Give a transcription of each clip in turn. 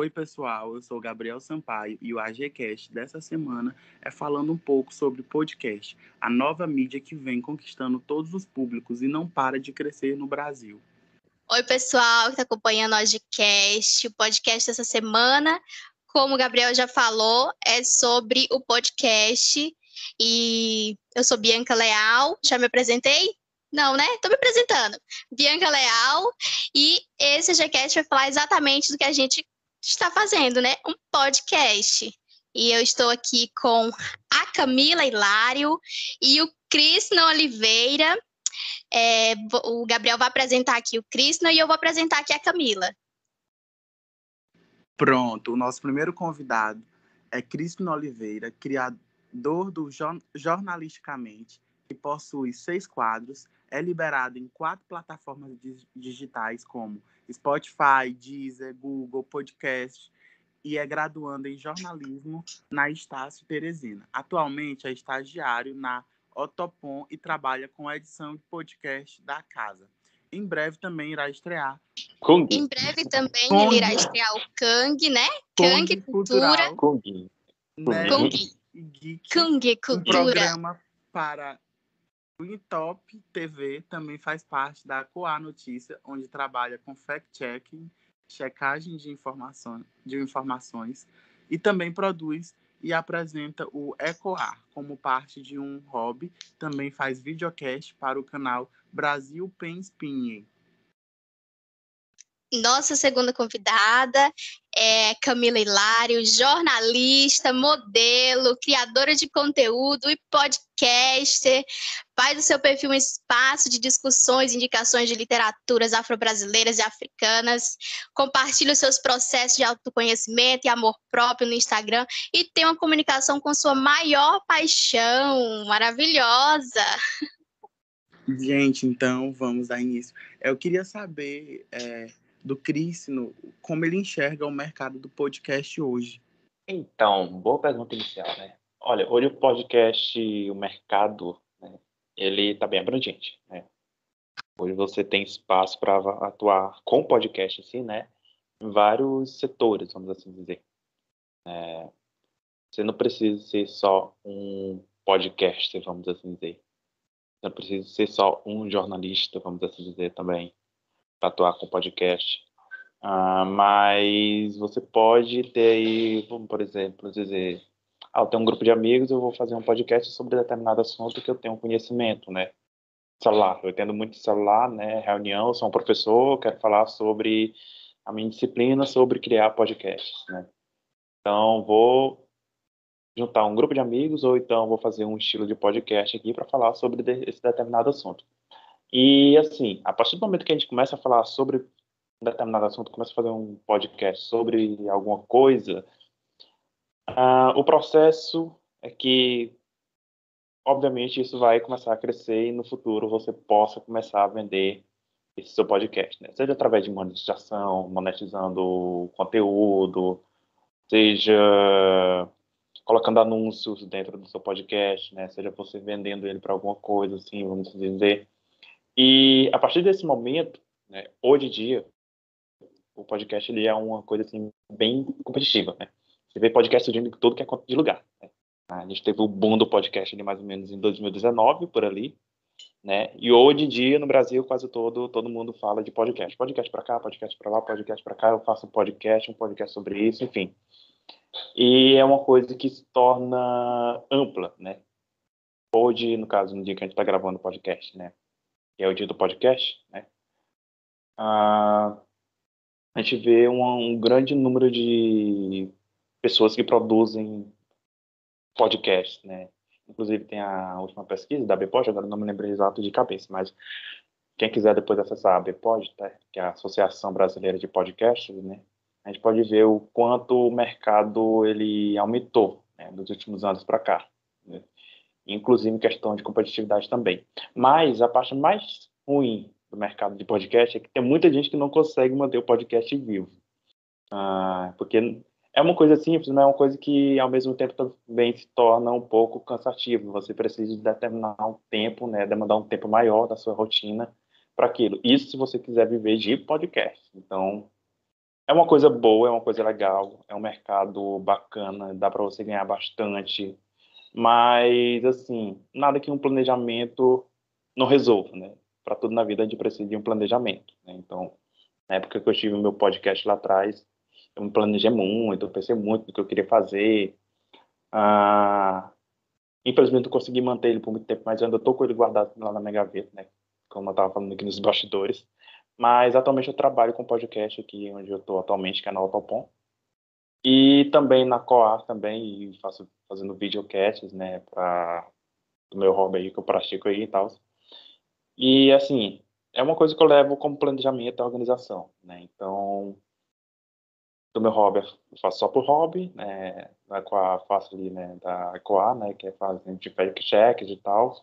Oi, pessoal, eu sou Gabriel Sampaio e o AGCast dessa semana é falando um pouco sobre podcast, a nova mídia que vem conquistando todos os públicos e não para de crescer no Brasil. Oi, pessoal que está acompanhando o AGCast, o podcast dessa semana, como o Gabriel já falou, é sobre o podcast e eu sou Bianca Leal, já me apresentei? Não, né? Estou me apresentando. Bianca Leal, e esse AGCast vai falar exatamente do que a gente está fazendo, né? Um podcast. E eu estou aqui com a Camila Hilário e o Crisno Oliveira. É, o Gabriel vai apresentar aqui o Crisno e eu vou apresentar aqui a Camila. Pronto, o nosso primeiro convidado é Crisno Oliveira, criador do Jornalisticamente, que possui seis quadros, é liberado em quatro plataformas digitais como Spotify, Deezer, Google, Podcast e é graduando em jornalismo na Estácio Teresina. Atualmente é estagiário na Otopom e trabalha com a edição de podcast da casa. Em breve também irá estrear. Kung. Em breve também Kung. ele irá estrear o Kang, né? Kang, Kang Cultura. Kung. Né? Kung. Geek, Kung Cultura. Um programa para o Intop TV também faz parte da Coa Notícia, onde trabalha com fact-checking, checagem de, informação, de informações e também produz e apresenta o Ecoar como parte de um hobby. Também faz videocast para o canal Brasil Pen Spinning. Nossa segunda convidada é Camila Hilário, jornalista, modelo, criadora de conteúdo e podcaster. Faz do seu perfil um espaço de discussões indicações de literaturas afro-brasileiras e africanas. Compartilha os seus processos de autoconhecimento e amor próprio no Instagram e tem uma comunicação com sua maior paixão. Maravilhosa! Gente, então vamos dar início. Eu queria saber. É do Crisno, como ele enxerga o mercado do podcast hoje? Então, boa pergunta inicial, né? Olha, hoje o podcast, o mercado, né, ele está bem abrangente, né? Hoje você tem espaço para atuar com podcast, assim, né? Em vários setores, vamos assim dizer. É, você não precisa ser só um podcaster, vamos assim dizer. Você não precisa ser só um jornalista, vamos assim dizer também atuar com podcast. Uh, mas você pode ter aí, por exemplo, dizer, ah, eu tenho um grupo de amigos, eu vou fazer um podcast sobre determinado assunto que eu tenho conhecimento, né? Celular, eu entendo muito celular, né? Reunião, eu sou um professor, quero falar sobre a minha disciplina sobre criar podcasts, né? Então, vou juntar um grupo de amigos ou então vou fazer um estilo de podcast aqui para falar sobre esse determinado assunto. E, assim, a partir do momento que a gente começa a falar sobre um determinado assunto, começa a fazer um podcast sobre alguma coisa, uh, o processo é que, obviamente, isso vai começar a crescer e no futuro você possa começar a vender esse seu podcast, né? Seja através de monetização, monetizando conteúdo, seja colocando anúncios dentro do seu podcast, né? Seja você vendendo ele para alguma coisa, assim, vamos dizer. E a partir desse momento, né, hoje em dia, o podcast ele é uma coisa assim, bem competitiva. Né? Você vê podcast surgindo todo que é de lugar. Né? A gente teve o boom do podcast ali mais ou menos em 2019, por ali. Né? E hoje em dia, no Brasil, quase todo, todo mundo fala de podcast. Podcast para cá, podcast para lá, podcast para cá. Eu faço um podcast, um podcast sobre isso, enfim. E é uma coisa que se torna ampla, né? Hoje, no caso, no dia que a gente está gravando o podcast, né? Que é o dia do podcast, né? Ah, a gente vê um, um, grande número de pessoas que produzem podcasts, né? Inclusive tem a última pesquisa da BPOD, agora não me lembro exato de cabeça, mas quem quiser depois acessar a BPOD, tá? que é a Associação Brasileira de Podcasts, né? A gente pode ver o quanto o mercado ele aumentou né, nos últimos anos para cá. Inclusive questão de competitividade também. Mas a parte mais ruim do mercado de podcast é que tem muita gente que não consegue manter o podcast vivo. Ah, porque é uma coisa simples, mas é uma coisa que ao mesmo tempo também se torna um pouco cansativo. Você precisa de determinar um tempo, né, demandar um tempo maior da sua rotina para aquilo. Isso se você quiser viver de podcast. Então, é uma coisa boa, é uma coisa legal, é um mercado bacana, dá para você ganhar bastante, mas assim, nada que um planejamento não resolva, né? Para tudo na vida a gente precisa de um planejamento, né? Então, na época que eu tive o meu podcast lá atrás, eu me planejei muito, eu pensei muito no que eu queria fazer. Ah, infelizmente não consegui manter ele por muito tempo, mas eu ainda estou com ele guardado lá na minha gaveta, né? Como eu estava falando aqui nos bastidores. Mas atualmente eu trabalho com podcast aqui onde eu estou atualmente, que é na Autopom. E também na Coar também, faço fazendo videocasts, né, para do meu hobby aí que eu pratico aí e tal. E assim, é uma coisa que eu levo como planejamento e organização, né? Então, do meu hobby, eu faço só por hobby, né? Na Coa faço ali, né, da Coa, né, que é fazendo de fact checks e tal.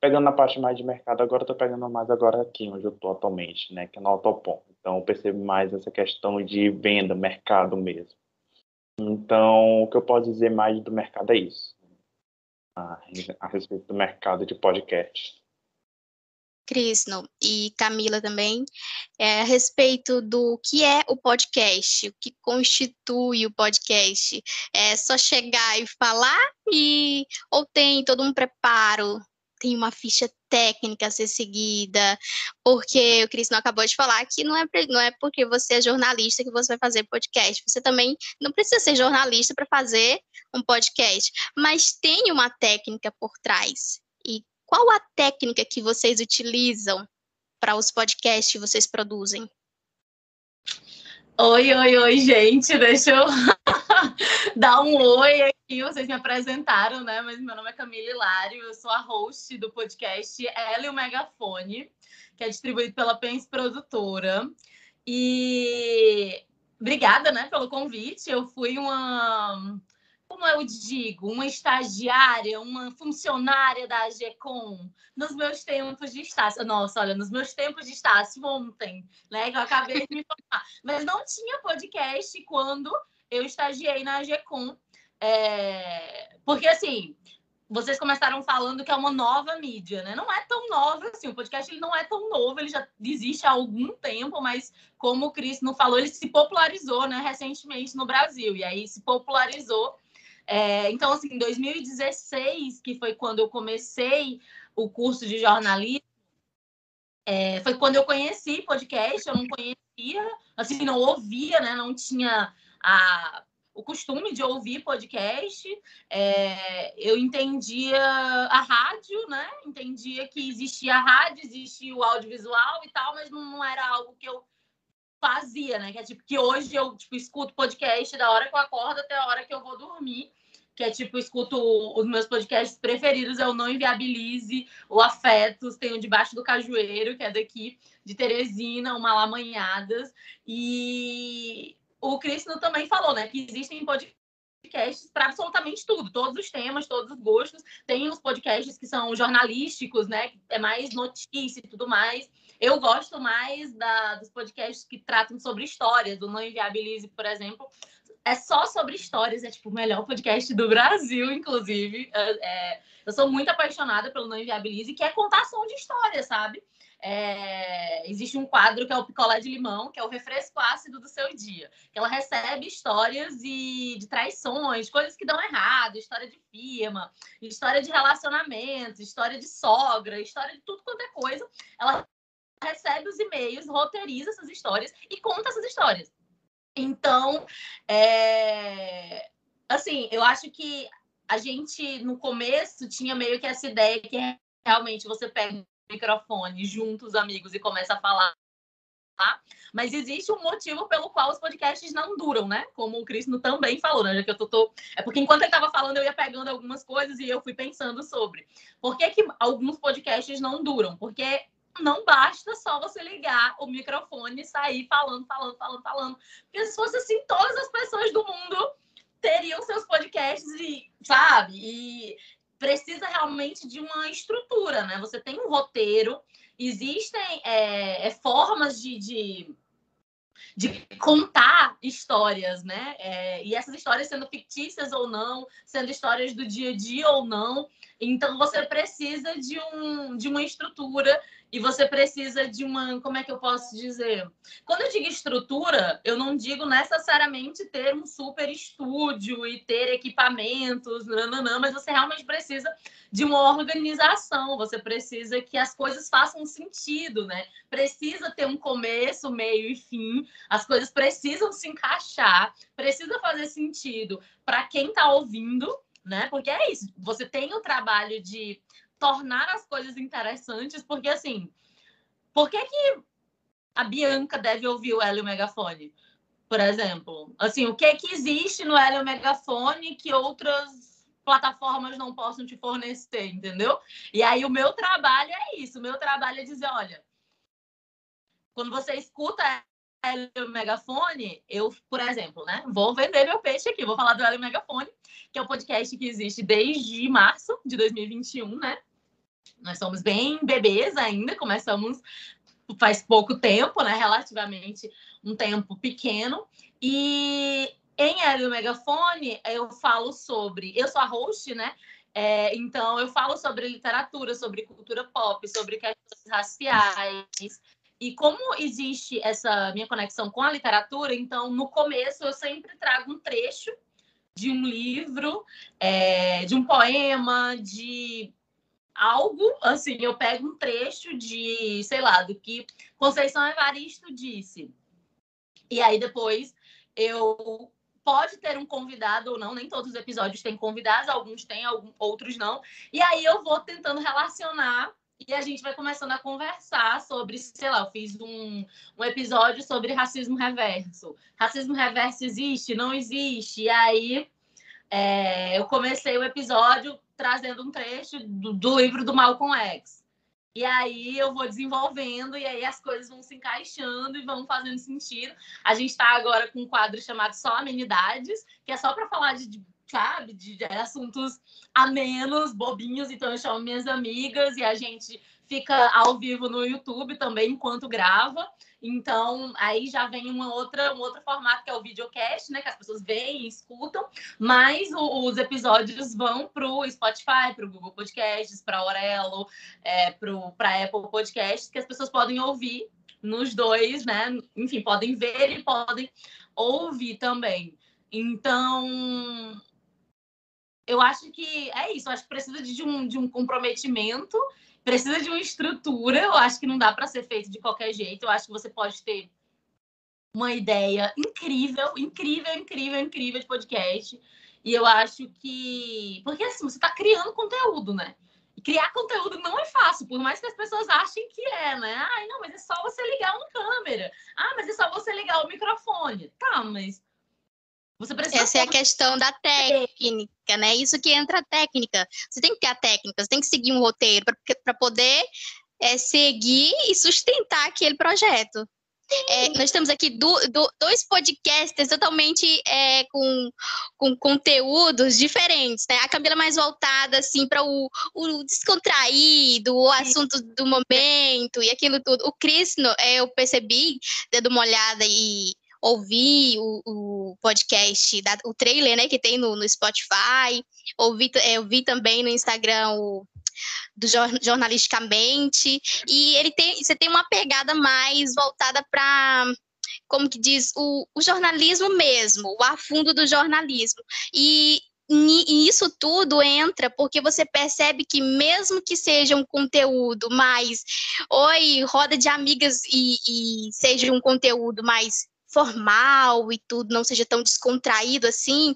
Pegando na parte mais de mercado agora, eu tô pegando mais agora aqui onde eu tô atualmente, né, que é no Autopom. Então, eu percebo mais essa questão de venda, mercado mesmo. Então, o que eu posso dizer mais do mercado é isso. A, a respeito do mercado de podcast. Crisno e Camila também, é, a respeito do que é o podcast, o que constitui o podcast. É só chegar e falar e ou tem todo um preparo, tem uma ficha técnica a ser seguida, porque o Crisno acabou de falar que não é, não é porque você é jornalista que você vai fazer podcast. Você também não precisa ser jornalista para fazer um podcast, mas tem uma técnica por trás. E qual a técnica que vocês utilizam para os podcasts que vocês produzem? Oi, oi, oi, gente. Deixa eu dar um oi aqui. Vocês me apresentaram, né? Mas meu nome é Camila Hilário, eu sou a host do podcast Ela e o Megafone, que é distribuído pela Pens Produtora. E obrigada, né, pelo convite. Eu fui uma como eu digo, uma estagiária, uma funcionária da AGCOM, nos meus tempos de estágio. Nossa, olha, nos meus tempos de estágio ontem, né? Que eu acabei de me formar. Mas não tinha podcast quando eu estagiei na AGCOM. É... Porque, assim, vocês começaram falando que é uma nova mídia, né? Não é tão nova assim, o podcast ele não é tão novo, ele já existe há algum tempo, mas como o Cris não falou, ele se popularizou, né, recentemente no Brasil. E aí se popularizou é, então, assim, em 2016, que foi quando eu comecei o curso de jornalismo, é, foi quando eu conheci podcast, eu não conhecia, assim, não ouvia, né? Não tinha a, o costume de ouvir podcast. É, eu entendia a rádio, né? Entendia que existia a rádio, existia o audiovisual e tal, mas não, não era algo que eu fazia, né? Que é tipo que hoje eu tipo, escuto podcast da hora que eu acordo até a hora que eu vou dormir. Que é tipo, escuto os meus podcasts preferidos, o Não Inviabilize, o Afetos, tem o Debaixo do Cajueiro, que é daqui de Teresina, o Malamanhadas. E o Cristiano também falou, né, que existem podcasts para absolutamente tudo, todos os temas, todos os gostos. Tem os podcasts que são jornalísticos, né? É mais notícia e tudo mais. Eu gosto mais da, dos podcasts que tratam sobre histórias, do Não Inviabilize, por exemplo. É só sobre histórias, é tipo o melhor podcast do Brasil, inclusive. É, é eu sou muito apaixonada pelo Não Inviabilize, que é contação de histórias, sabe? É, existe um quadro que é o picolé de limão, que é o refresco ácido do seu dia. Que ela recebe histórias de, de traições, coisas que dão errado, história de firma, história de relacionamento, história de sogra, história de tudo quanto é coisa. Ela recebe os e-mails, roteiriza essas histórias e conta essas histórias. Então, é... assim, eu acho que a gente no começo tinha meio que essa ideia que realmente você pega microfone junto os amigos e começa a falar. Tá? Mas existe um motivo pelo qual os podcasts não duram, né? Como o Cristo também falou, né? Que eu tô, tô... É porque enquanto ele estava falando, eu ia pegando algumas coisas e eu fui pensando sobre. Por que, que alguns podcasts não duram? Porque não basta só você ligar o microfone e sair falando, falando, falando, falando. Porque se fosse assim, todas as pessoas do mundo teriam seus podcasts e, sabe? E precisa realmente de uma estrutura, né? Você tem um roteiro, existem é, é, formas de, de, de, contar histórias, né? É, e essas histórias sendo fictícias ou não, sendo histórias do dia a dia ou não. Então, você precisa de, um, de uma estrutura e você precisa de uma, como é que eu posso dizer? Quando eu digo estrutura, eu não digo necessariamente ter um super estúdio e ter equipamentos, nananã, mas você realmente precisa de uma organização, você precisa que as coisas façam sentido, né? Precisa ter um começo, meio e fim, as coisas precisam se encaixar, precisa fazer sentido para quem está ouvindo, né? Porque é isso, você tem o trabalho de tornar as coisas interessantes, porque assim, por que, que a Bianca deve ouvir o Hélio Megafone? Por exemplo, assim, o que que existe no Hélio Megafone que outras plataformas não possam te fornecer, entendeu? E aí o meu trabalho é isso, o meu trabalho é dizer, olha, quando você escuta Hélio Megafone, eu, por exemplo, né, vou vender meu peixe aqui, vou falar do Hélio Megafone, que é um podcast que existe desde março de 2021, né? Nós somos bem bebês ainda, começamos faz pouco tempo, né? Relativamente um tempo pequeno. E em Hélio Megafone eu falo sobre. Eu sou a host, né? É, então eu falo sobre literatura, sobre cultura pop, sobre questões raciais. E como existe essa minha conexão com a literatura, então no começo eu sempre trago um trecho de um livro, é, de um poema, de algo, assim, eu pego um trecho de, sei lá, do que Conceição Evaristo disse. E aí depois eu pode ter um convidado ou não, nem todos os episódios têm convidados, alguns têm, outros não. E aí eu vou tentando relacionar e a gente vai começando a conversar sobre, sei lá, eu fiz um, um episódio sobre racismo reverso. Racismo reverso existe? Não existe? E aí é, eu comecei o episódio trazendo um trecho do, do, livro do Malcolm X. E aí eu vou desenvolvendo e aí as coisas vão se encaixando e vão fazendo sentido. A gente está agora com um quadro chamado Só Amenidades, que é só para falar de, de sabe, de, de assuntos amenos, bobinhos. Então eu chamo minhas amigas e a gente fica ao vivo no YouTube também enquanto grava. Então, aí já vem uma outra, um outro formato que é o videocast, né? Que as pessoas veem e escutam, mas o, os episódios vão para o Spotify, para o Google Podcasts, para a Orelo, é, para a Apple Podcasts, que as pessoas podem ouvir nos dois, né? Enfim, podem ver e podem ouvir também. Então, eu acho que é isso, eu acho que precisa de um, de um comprometimento precisa de uma estrutura. Eu acho que não dá para ser feito de qualquer jeito. Eu acho que você pode ter uma ideia incrível, incrível, incrível, incrível de podcast. E eu acho que. Porque assim, você está criando conteúdo, né? Criar conteúdo não é fácil, por mais que as pessoas achem que é, né? Ai, não, mas é só você ligar uma câmera. Ah, mas é só você ligar o microfone. Tá, mas essa é a questão da técnica, né? Isso que entra a técnica. Você tem que ter a técnica, você tem que seguir um roteiro para poder é, seguir e sustentar aquele projeto. É, nós temos aqui do, do, dois podcasts totalmente é, com, com conteúdos diferentes, né? A Camila mais voltada assim para o, o, descontraído, o assunto do momento e aquilo tudo. O Cris, é, eu percebi, dando uma olhada e ouvir o, o podcast, da, o trailer, né, que tem no, no Spotify, ouvi, é, também no Instagram o do jornalisticamente. E ele tem você tem uma pegada mais voltada para como que diz o, o, jornalismo mesmo o afundo do jornalismo. E, e isso tudo entra porque você percebe que mesmo que seja um conteúdo mais oi roda de amigas e, e seja um conteúdo mais formal e tudo, não seja tão descontraído assim,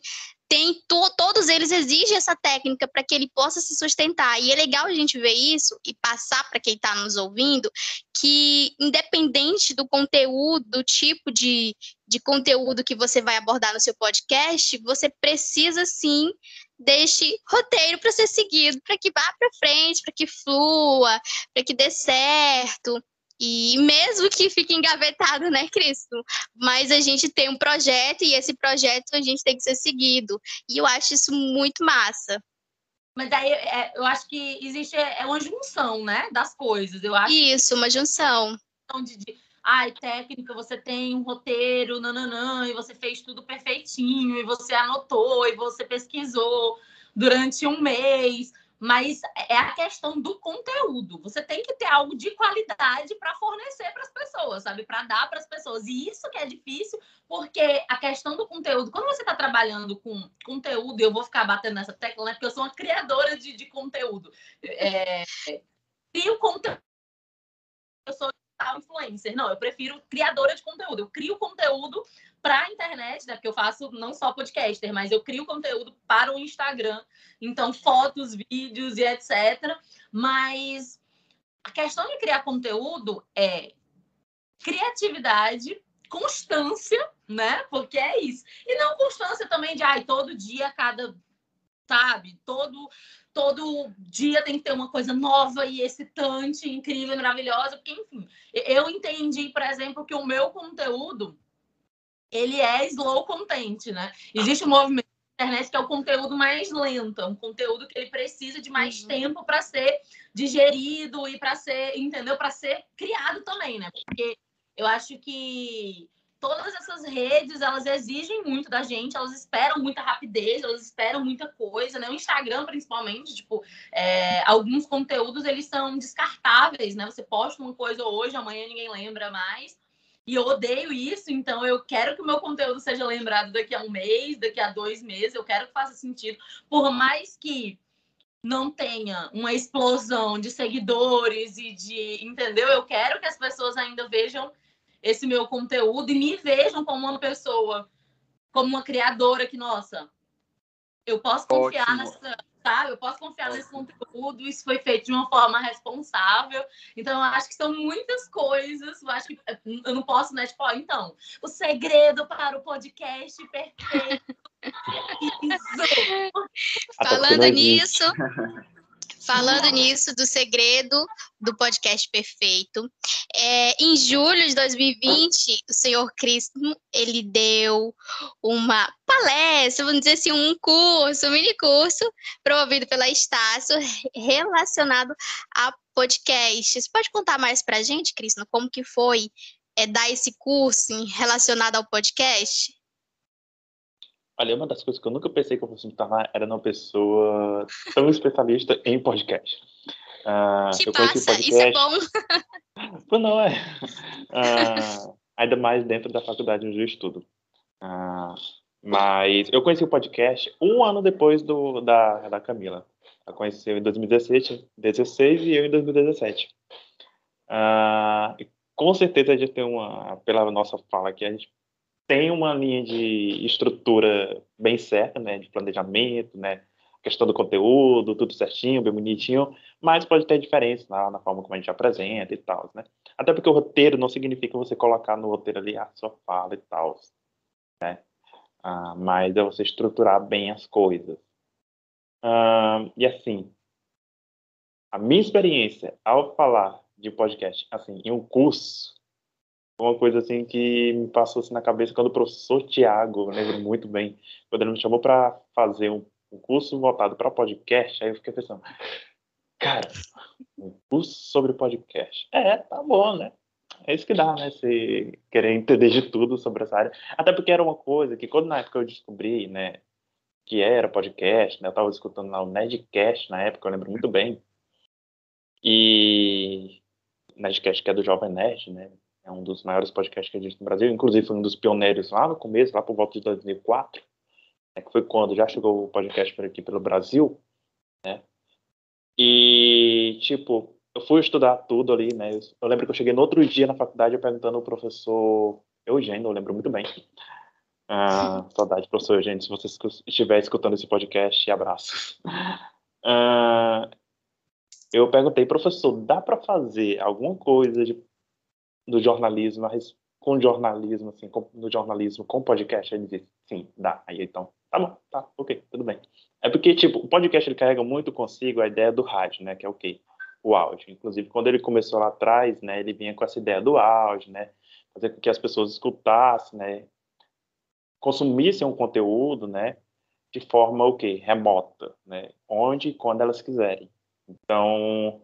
tem to, todos eles exigem essa técnica para que ele possa se sustentar. E é legal a gente ver isso e passar para quem está nos ouvindo que, independente do conteúdo, do tipo de, de conteúdo que você vai abordar no seu podcast, você precisa sim deste roteiro para ser seguido, para que vá para frente, para que flua, para que dê certo. E mesmo que fique engavetado, né, Cristo? Mas a gente tem um projeto e esse projeto a gente tem que ser seguido. E eu acho isso muito massa. Mas aí é, eu acho que existe é uma junção, né, das coisas. Eu acho. Isso, uma junção. De, de, ai, técnica, você tem um roteiro, nananã, e você fez tudo perfeitinho, e você anotou, e você pesquisou durante um mês mas é a questão do conteúdo. Você tem que ter algo de qualidade para fornecer para as pessoas, sabe? Para dar para as pessoas. E isso que é difícil, porque a questão do conteúdo, quando você está trabalhando com conteúdo, eu vou ficar batendo nessa tecla, né? Porque eu sou uma criadora de, de conteúdo. É, crio conteúdo. Influencer. Não, eu prefiro criadora de conteúdo. Eu crio conteúdo para a internet, né? Porque eu faço não só podcaster, mas eu crio conteúdo para o Instagram. Então, fotos, vídeos e etc. Mas a questão de criar conteúdo é criatividade, constância, né? Porque é isso. E não constância também de, ai, todo dia, cada, sabe? Todo todo dia tem que ter uma coisa nova e excitante, incrível, maravilhosa, porque enfim, eu entendi, por exemplo, que o meu conteúdo ele é slow content, né? Existe um movimento na internet que é o conteúdo mais lento, é um conteúdo que ele precisa de mais uhum. tempo para ser digerido e para ser, entendeu? Para ser criado também, né? Porque eu acho que todas essas redes, elas exigem muito da gente, elas esperam muita rapidez, elas esperam muita coisa, né? O Instagram, principalmente, tipo, é, alguns conteúdos, eles são descartáveis, né? Você posta uma coisa hoje, amanhã ninguém lembra mais. E eu odeio isso, então eu quero que o meu conteúdo seja lembrado daqui a um mês, daqui a dois meses, eu quero que faça sentido. Por mais que não tenha uma explosão de seguidores e de. Entendeu? Eu quero que as pessoas ainda vejam esse meu conteúdo e me vejam como uma pessoa, como uma criadora que, nossa, eu posso confiar Ótimo. nessa sabe? Eu posso confiar nesse conteúdo, isso foi feito de uma forma responsável. Então, eu acho que são muitas coisas. Eu acho que eu não posso, né? Tipo, ó, então, o segredo para o podcast perfeito. Falando nisso, Falando nisso, do segredo do podcast perfeito, é, em julho de 2020, o senhor Cristo, ele deu uma palestra, vamos dizer assim, um curso, um mini curso, promovido pela Estácio, relacionado a podcast. Você pode contar mais para a gente, Cristo, como que foi é, dar esse curso relacionado ao podcast? Olha, uma das coisas que eu nunca pensei que eu fosse me tornar era uma pessoa tão especialista em podcast. Uh, que passa, podcast... isso é bom. não, é. Uh, ainda mais dentro da faculdade onde eu estudo. Uh, mas eu conheci o podcast um ano depois do, da, da Camila. Ela conheceu em 2017, 16 e eu em 2017. Uh, com certeza a gente tem uma, pela nossa fala aqui, a gente tem uma linha de estrutura bem certa, né, de planejamento, né, questão do conteúdo, tudo certinho, bem bonitinho, mas pode ter diferença na, na, forma como a gente apresenta e tal, né? Até porque o roteiro não significa você colocar no roteiro ali a sua fala e tal, né? Ah, mas é você estruturar bem as coisas. Ah, e assim, a minha experiência ao falar de podcast, assim, em um curso, uma coisa assim que me passou assim na cabeça quando o professor Tiago, lembro muito bem, quando ele me chamou para fazer um, um, curso voltado para podcast, aí eu fiquei pensando, cara, um curso sobre podcast. É, tá bom, né? É isso que dá, né? Você querer entender de tudo sobre essa área. Até porque era uma coisa que quando na época eu descobri, né, que era podcast, né? Eu tava escutando lá o Nerdcast na época, eu lembro muito bem. E Nerdcast que é do Jovem Nerd, né? É um dos maiores podcasts que existe no Brasil, inclusive foi um dos pioneiros lá no começo, lá por volta de 2004, né, que foi quando já chegou o podcast por aqui pelo Brasil, né? E, tipo, eu fui estudar tudo ali, né? Eu lembro que eu cheguei no outro dia na faculdade perguntando ao professor Eugênio, eu lembro muito bem. Ah, saudade, professor Eugênio, se você estiver escutando esse podcast, abraços. Ah, eu perguntei, professor, dá para fazer alguma coisa de do jornalismo, com jornalismo, assim, com, no jornalismo com podcast, ele disse, sim, dá. Aí então, tá bom, tá, ok, tudo bem. É porque, tipo, o podcast ele carrega muito consigo a ideia do rádio, né, que é o quê? O áudio. Inclusive, quando ele começou lá atrás, né, ele vinha com essa ideia do áudio, né, fazer com que as pessoas escutassem, né, consumissem um conteúdo, né, de forma o quê? Remota, né, onde e quando elas quiserem. Então,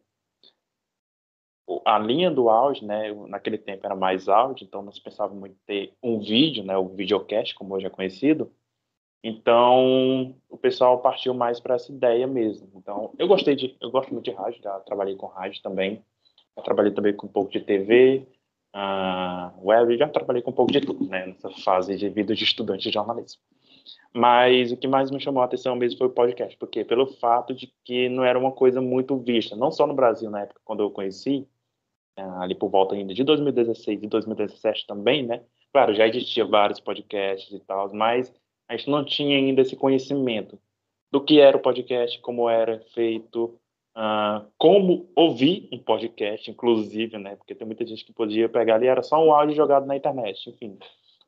a linha do áudio, né, naquele tempo era mais áudio, então nós pensávamos em ter um vídeo, né, o videocast, como hoje é conhecido, Então, o pessoal partiu mais para essa ideia mesmo. Então, eu gostei de, eu gosto muito de rádio, já trabalhei com rádio também. Já trabalhei também com um pouco de TV, uh, web, já trabalhei com um pouco de tudo, né, nessa fase de vida de estudante de jornalismo. Mas o que mais me chamou a atenção mesmo foi o podcast, porque pelo fato de que não era uma coisa muito vista, não só no Brasil na época quando eu conheci, uh, ali por volta ainda de 2016 e 2017 também, né? Claro, já existia vários podcasts e tal, mas a gente não tinha ainda esse conhecimento do que era o podcast, como era feito, uh, como ouvir um podcast, inclusive, né? Porque tem muita gente que podia pegar ali, era só um áudio jogado na internet, enfim.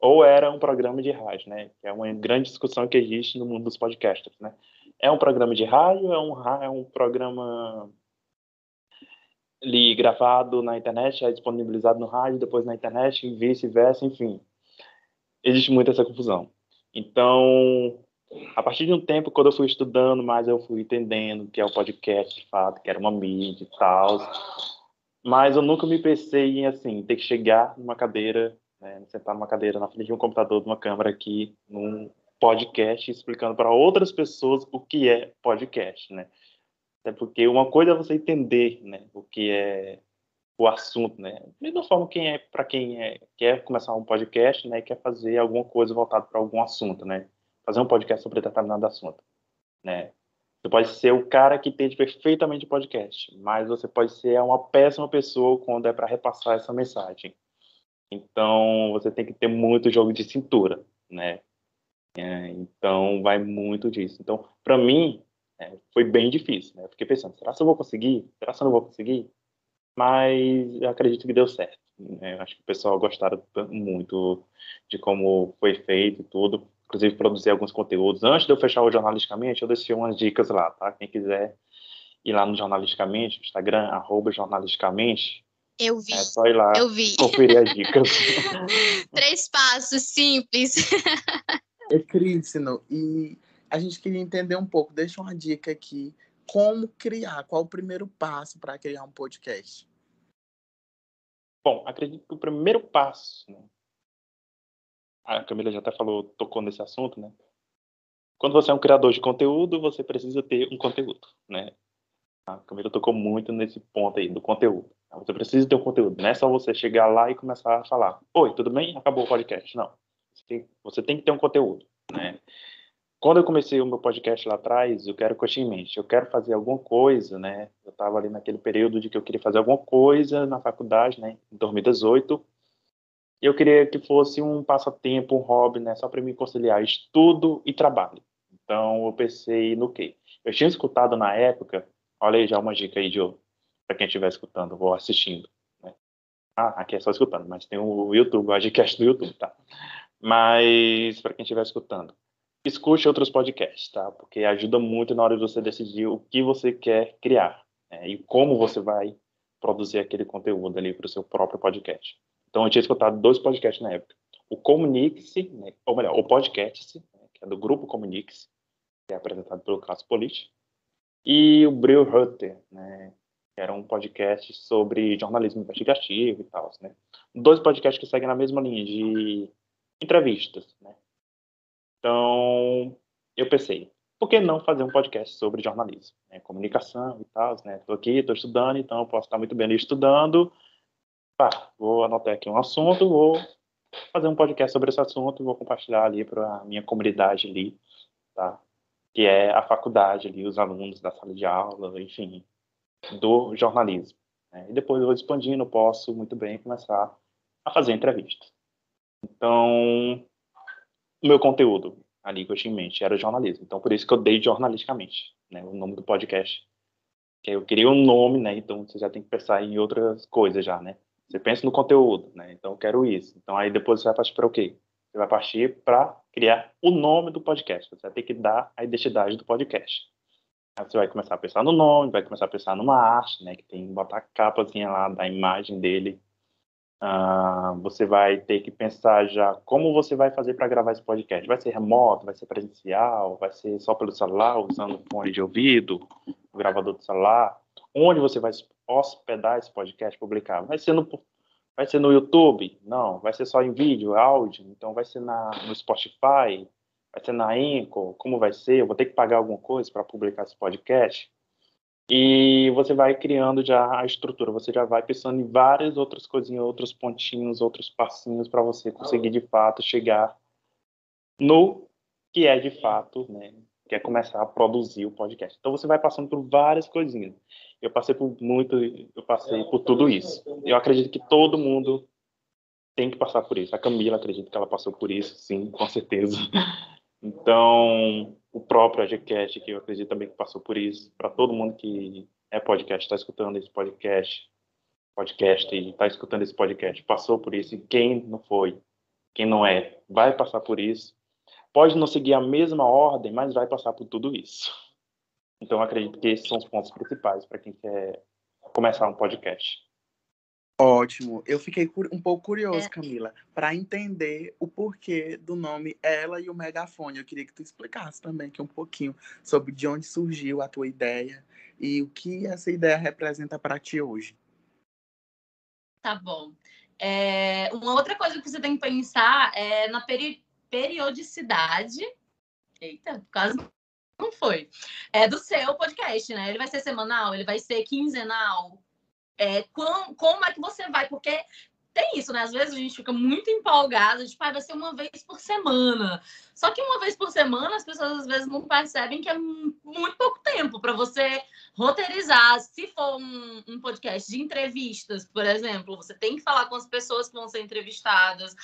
Ou era um programa de rádio, né? Que é uma grande discussão que existe no mundo dos podcasters, né? É um programa de rádio, é um, é um programa ali gravado na internet, é disponibilizado no rádio, depois na internet, e vice-versa, enfim. Existe muita essa confusão. Então, a partir de um tempo, quando eu fui estudando mais, eu fui entendendo que é o podcast, de fato, que era uma mídia e tal. Mas eu nunca me pensei em, assim, ter que chegar numa cadeira, né, sentar numa cadeira na frente de um computador, de uma câmera aqui, num podcast, explicando para outras pessoas o que é podcast, né? Até porque uma coisa é você entender, né, o que é o assunto, né? Da mesma forma quem é para quem é, quer começar um podcast, né, quer fazer alguma coisa voltada para algum assunto, né? Fazer um podcast sobre determinado assunto, né? Você pode ser o cara que entende perfeitamente podcast, mas você pode ser uma péssima pessoa quando é para repassar essa mensagem. Então, você tem que ter muito jogo de cintura, né? É, então, vai muito disso. Então, para mim, é, foi bem difícil, né? fiquei pensando, será que eu vou conseguir? Será que eu não vou conseguir? mas eu acredito que deu certo. Né? Acho que o pessoal gostaram muito de como foi feito e tudo. Inclusive, produzi alguns conteúdos. Antes de eu fechar o Jornalisticamente, eu deixei umas dicas lá, tá? Quem quiser ir lá no Jornalisticamente, Instagram, arroba Jornalisticamente. Eu vi. É só ir lá eu vi. conferir as dicas. Três passos simples. É Crístino, e a gente queria entender um pouco, deixa uma dica aqui como criar, qual o primeiro passo para criar um podcast? Bom, acredito que o primeiro passo, né? a Camila já até falou, tocou nesse assunto, né? Quando você é um criador de conteúdo, você precisa ter um conteúdo, né? A Camila tocou muito nesse ponto aí do conteúdo. Você precisa ter um conteúdo, não é só você chegar lá e começar a falar: Oi, tudo bem? Acabou o podcast. Não. Você tem, você tem que ter um conteúdo, né? quando eu comecei o meu podcast lá atrás, eu quero que eu tinha em mente, eu quero fazer alguma coisa, né? Eu estava ali naquele período de que eu queria fazer alguma coisa na faculdade, né? Em 2018. E eu queria que fosse um passatempo, um hobby, né? Só para me conciliar estudo e trabalho. Então, eu pensei no quê? Eu tinha escutado na época, olha aí já uma dica aí, Diogo, para quem estiver escutando, vou assistindo. Né? Ah, aqui é só escutando, mas tem o YouTube, o podcast do YouTube, tá? Mas, para quem estiver escutando, escute outros podcasts, tá? Porque ajuda muito na hora de você decidir o que você quer criar né? e como você vai produzir aquele conteúdo ali para o seu próprio podcast. Então, eu tinha escutado dois podcasts na época. O Comunique-se, né? ou melhor, o Podcast, né? que é do grupo Comunique-se, que é apresentado pelo Cássio Politi, e o Brill Rutter, né? Era um podcast sobre jornalismo investigativo e tal, né? Dois podcasts que seguem na mesma linha de entrevistas, né? Então, eu pensei, por que não fazer um podcast sobre jornalismo, né, comunicação e tal, né? Estou aqui, estou estudando, então eu posso estar muito bem ali estudando. Pá, vou anotar aqui um assunto, vou fazer um podcast sobre esse assunto e vou compartilhar ali para a minha comunidade ali, tá? Que é a faculdade ali, os alunos da sala de aula, enfim, do jornalismo. Né? E depois eu vou expandindo, posso muito bem começar a fazer entrevistas. Então, o meu conteúdo ali que eu tinha em mente era jornalismo. Então, por isso que eu dei jornalisticamente, né, o nome do podcast. Eu queria um nome, né, então você já tem que pensar em outras coisas já, né. Você pensa no conteúdo, né, então eu quero isso. Então, aí depois você vai partir para o quê? Você vai partir para criar o nome do podcast. Você vai ter que dar a identidade do podcast. Você vai começar a pensar no nome, vai começar a pensar numa arte, né, que tem botar a capazinha lá da imagem dele, Uh, você vai ter que pensar já como você vai fazer para gravar esse podcast. Vai ser remoto, vai ser presencial, vai ser só pelo celular, usando fone de ouvido, o gravador do celular. Onde você vai hospedar esse podcast, publicar? Vai ser no, vai ser no YouTube? Não. Vai ser só em vídeo, áudio? Então vai ser na, no Spotify? Vai ser na Enco? Como vai ser? Eu vou ter que pagar alguma coisa para publicar esse podcast? E você vai criando já a estrutura, você já vai pensando em várias outras coisinhas, outros pontinhos, outros passinhos para você conseguir de fato chegar no que é de fato, né, que é começar a produzir o podcast. Então você vai passando por várias coisinhas. Eu passei por muito, eu passei por tudo isso. Eu acredito que todo mundo tem que passar por isso. A Camila acredito que ela passou por isso, sim, com certeza. Então, o próprio AGCast, que eu acredito também que passou por isso, para todo mundo que é podcast, está escutando esse podcast, podcast e está escutando esse podcast, passou por isso, e quem não foi, quem não é, vai passar por isso. Pode não seguir a mesma ordem, mas vai passar por tudo isso. Então, acredito que esses são os pontos principais para quem quer começar um podcast. Ótimo. Eu fiquei um pouco curioso, é. Camila, para entender o porquê do nome Ela e o Megafone. Eu queria que tu explicasse também aqui um pouquinho sobre de onde surgiu a tua ideia e o que essa ideia representa para ti hoje. Tá bom. É, uma outra coisa que você tem que pensar é na peri periodicidade. Eita, quase não foi. É do seu podcast, né? Ele vai ser semanal, ele vai ser quinzenal, é, com, como é que você vai? Porque tem isso, né? Às vezes a gente fica muito empolgada, tipo, ah, vai ser uma vez por semana. Só que uma vez por semana as pessoas às vezes não percebem que é muito pouco tempo para você roteirizar. Se for um, um, podcast de entrevistas, por exemplo, você tem que falar com as pessoas que vão ser entrevistadas.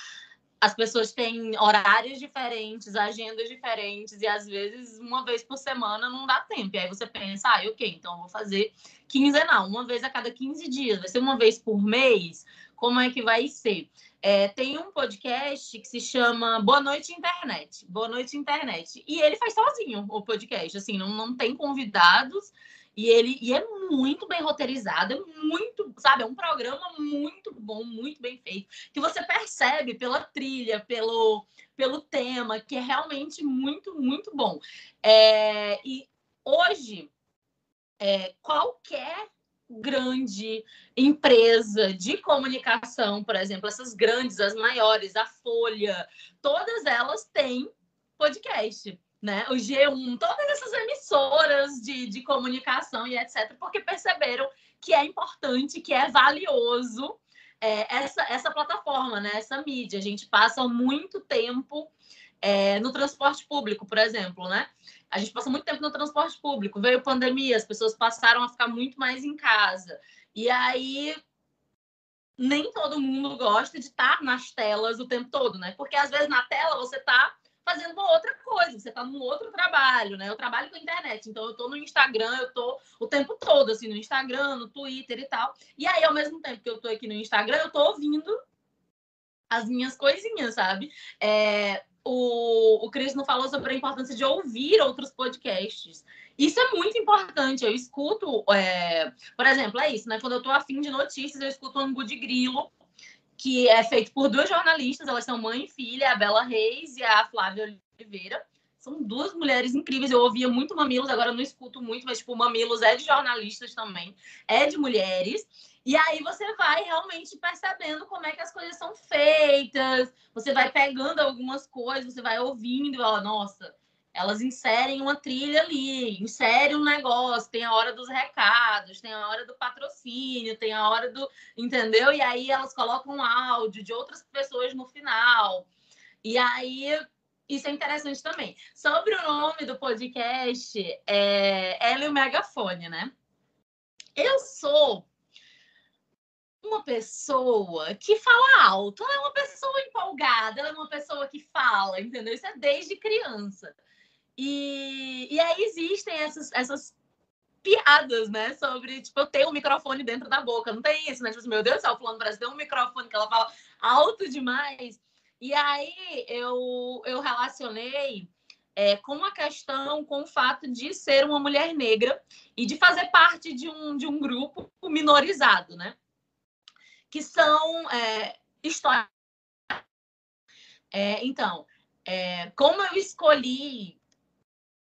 As pessoas têm horários diferentes, agendas diferentes, e às vezes uma vez por semana não dá tempo. E aí você pensa, ah, ok, então vou fazer quinzenal, uma vez a cada 15 dias, vai ser uma vez por mês? Como é que vai ser? É, tem um podcast que se chama Boa Noite Internet. Boa Noite Internet. E ele faz sozinho o podcast, assim, não, não tem convidados. E ele e é muito bem roteirizado, é muito, sabe, é um programa muito bom, muito bem feito, que você percebe pela trilha, pelo, pelo tema, que é realmente muito, muito bom. É, e hoje é, qualquer grande empresa de comunicação, por exemplo, essas grandes, as maiores, a Folha, todas elas têm podcast, né? O G1, todas essas emissoras de, de comunicação e etc., porque perceberam que é importante, que é valioso é, essa, essa plataforma, né? essa mídia. A gente passa muito tempo é, no transporte público, por exemplo, né? A gente passa muito tempo no transporte público, veio pandemia, as pessoas passaram a ficar muito mais em casa. E aí nem todo mundo gosta de estar nas telas o tempo todo, né? Porque às vezes na tela você está fazendo outra coisa, você está num outro trabalho, né? Eu trabalho com a internet, então eu estou no Instagram, eu estou o tempo todo, assim, no Instagram, no Twitter e tal. E aí, ao mesmo tempo que eu estou aqui no Instagram, eu estou ouvindo as minhas coisinhas, sabe? É, o, o Cris não falou sobre a importância de ouvir outros podcasts. Isso é muito importante. Eu escuto, é, por exemplo, é isso, né? Quando eu estou afim de notícias, eu escuto o Angu de Grilo, que é feito por duas jornalistas, elas são mãe e filha, a Bela Reis e a Flávia Oliveira. São duas mulheres incríveis. Eu ouvia muito Mamilos, agora não escuto muito, mas, tipo, Mamilos é de jornalistas também, é de mulheres. E aí você vai realmente percebendo como é que as coisas são feitas, você vai pegando algumas coisas, você vai ouvindo, ó, nossa, elas inserem uma trilha ali, inserem um negócio, tem a hora dos recados, tem a hora do patrocínio, tem a hora do. Entendeu? E aí elas colocam um áudio de outras pessoas no final. E aí. Isso é interessante também. Sobre o nome do podcast, é Ela e o Megafone, né? Eu sou uma pessoa que fala alto, ela é uma pessoa empolgada, ela é uma pessoa que fala, entendeu? Isso é desde criança. E, e aí existem essas, essas piadas, né? Sobre, tipo, eu tenho um microfone dentro da boca. Não tem isso, né? Tipo, assim, meu Deus do céu, falando parece tem um microfone que ela fala alto demais. E aí eu, eu relacionei é, com a questão, com o fato de ser uma mulher negra e de fazer parte de um, de um grupo minorizado, né? que são é, histórias. É, então, é, como eu escolhi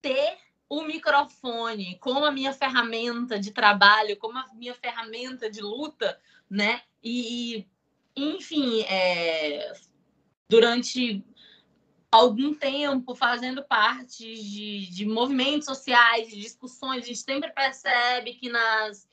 ter o microfone como a minha ferramenta de trabalho, como a minha ferramenta de luta, né? E, enfim, é, durante algum tempo fazendo parte de, de movimentos sociais, de discussões, a gente sempre percebe que nas,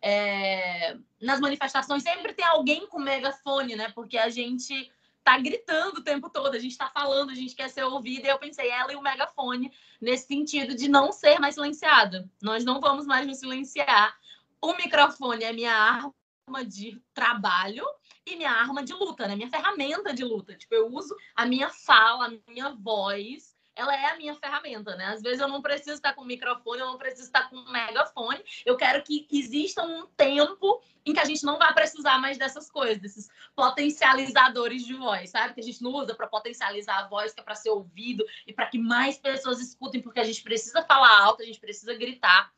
é, nas manifestações sempre tem alguém com megafone, né? Porque a gente tá gritando o tempo todo, a gente tá falando, a gente quer ser ouvida, e eu pensei, ela e o megafone, nesse sentido de não ser mais silenciada. Nós não vamos mais nos silenciar. O microfone é minha arma de trabalho e minha arma de luta, né? Minha ferramenta de luta. Tipo, eu uso a minha fala, a minha voz ela é a minha ferramenta, né? Às vezes eu não preciso estar com microfone, eu não preciso estar com megafone. Eu quero que exista um tempo em que a gente não vai precisar mais dessas coisas, desses potencializadores de voz, sabe? Que a gente não usa para potencializar a voz, que é para ser ouvido e para que mais pessoas escutem, porque a gente precisa falar alto, a gente precisa gritar